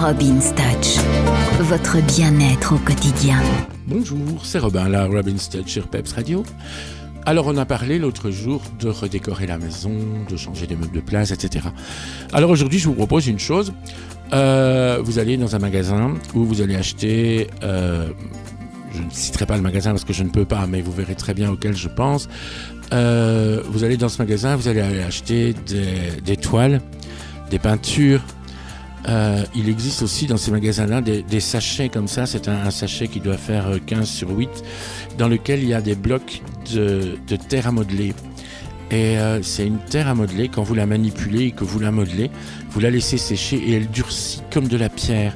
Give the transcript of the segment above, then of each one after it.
Robin's Touch, votre bien-être au quotidien. Bonjour, c'est Robin, la Robin's Touch sur Peps Radio. Alors on a parlé l'autre jour de redécorer la maison, de changer des meubles de place, etc. Alors aujourd'hui je vous propose une chose. Euh, vous allez dans un magasin où vous allez acheter... Euh, je ne citerai pas le magasin parce que je ne peux pas, mais vous verrez très bien auquel je pense. Euh, vous allez dans ce magasin, vous allez aller acheter des, toiles, des peintures. Il existe aussi dans ces magasins-là des, sachets comme ça. C'est un, sachet qui doit faire 15 sur 8, dans lequel il y a des blocs de, terre à modeler. Et c'est une terre à modeler, quand vous la manipulez et que vous la modelez, vous la laissez sécher et elle durcit comme de la pierre.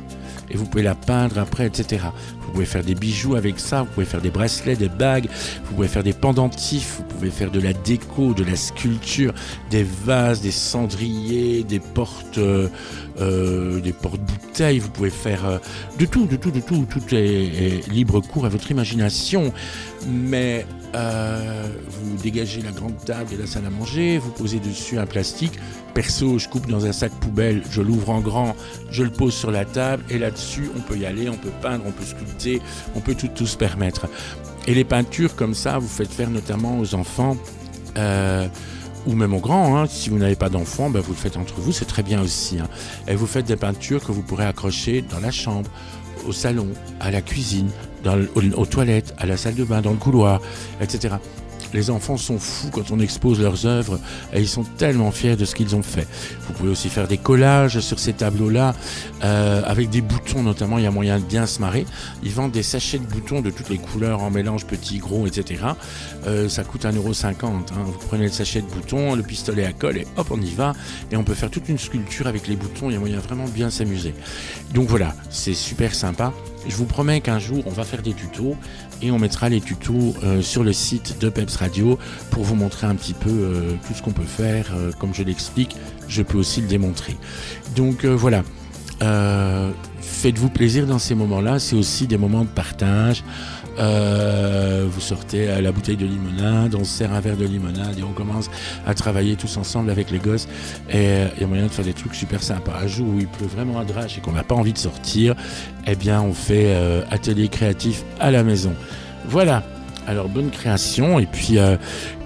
Et vous pouvez la peindre après, etc. Vous pouvez faire des bijoux avec ça, vous pouvez faire des bracelets, des bagues, vous pouvez faire des pendentifs, vous pouvez faire de la déco, de la sculpture, des vases, des cendriers, des portes, euh, euh, des portes bouteilles. Vous pouvez faire euh, de tout, de tout, de tout. Tout est, libre cours à votre imagination. Mais vous dégagez la grande table et la salle à manger, vous posez dessus un plastique. Perso, je coupe dans un sac poubelle, je l'ouvre en grand, je le pose sur la table et là-dessus, on peut y aller, on peut peindre, on peut sculpter on peut tout, se permettre. Et les peintures comme ça, vous faites faire notamment aux enfants. Euh, ou même aux grands, hein. si vous n'avez pas d'enfants, ben vous le faites entre vous, c'est très bien aussi. Hein. Et vous faites des peintures que vous pourrez accrocher dans la chambre, au salon, à la cuisine, aux toilettes, à la salle de bain, dans le couloir, etc. Les enfants sont fous quand on expose leurs œuvres et ils sont tellement fiers de ce qu'ils ont fait. Vous pouvez aussi faire des collages sur ces tableaux-là euh, avec des boutons notamment. Il y a moyen de bien se marrer. Ils vendent des sachets de boutons de toutes les couleurs en mélange petits, gros, etc. Euh, ça coûte 1,50€. Hein. Vous prenez le sachet de boutons, le pistolet à colle et hop, on y va. Et on peut faire toute une sculpture avec les boutons. Il y a moyen vraiment de bien s'amuser. Donc voilà, c'est super sympa. Je vous promets qu'un jour, on va faire des tutos et on mettra les tutos euh, sur le site de Peps Radio pour vous montrer un petit peu euh, tout ce qu'on peut faire. Euh, comme je l'explique, je peux aussi le démontrer. Donc voilà. Faites-vous plaisir dans ces moments-là, c'est aussi des moments de partage. Euh, vous sortez la bouteille de limonade, on se sert un verre de limonade et on commence à travailler tous ensemble avec les gosses. Et euh, il y a moyen de faire des trucs super sympas. Un jour où il pleut vraiment à drache et qu'on n'a pas envie de sortir, eh bien on fait euh, atelier créatif à la maison. Voilà. Alors bonne création. Et puis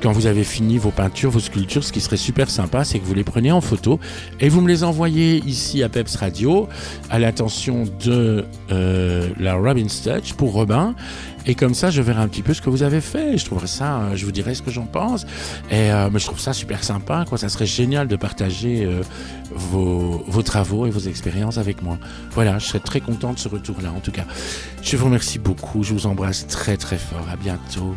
quand vous avez fini vos peintures, vos sculptures, ce qui serait super sympa, c'est que vous les prenez en photo et vous me les envoyez ici à Peps Radio à l'attention de la Robin Touch pour Robin et comme ça, je verrai un petit peu ce que vous avez fait. Je trouverai ça, euh, je vous dirai ce que j'en pense. Et euh, mais je trouve ça super sympa. Quoi. Ça serait génial de partager euh, vos, vos, travaux et vos expériences avec moi. Voilà, je serais très content de ce retour-là. En tout cas, je vous remercie beaucoup. Je vous embrasse très très fort. À bientôt.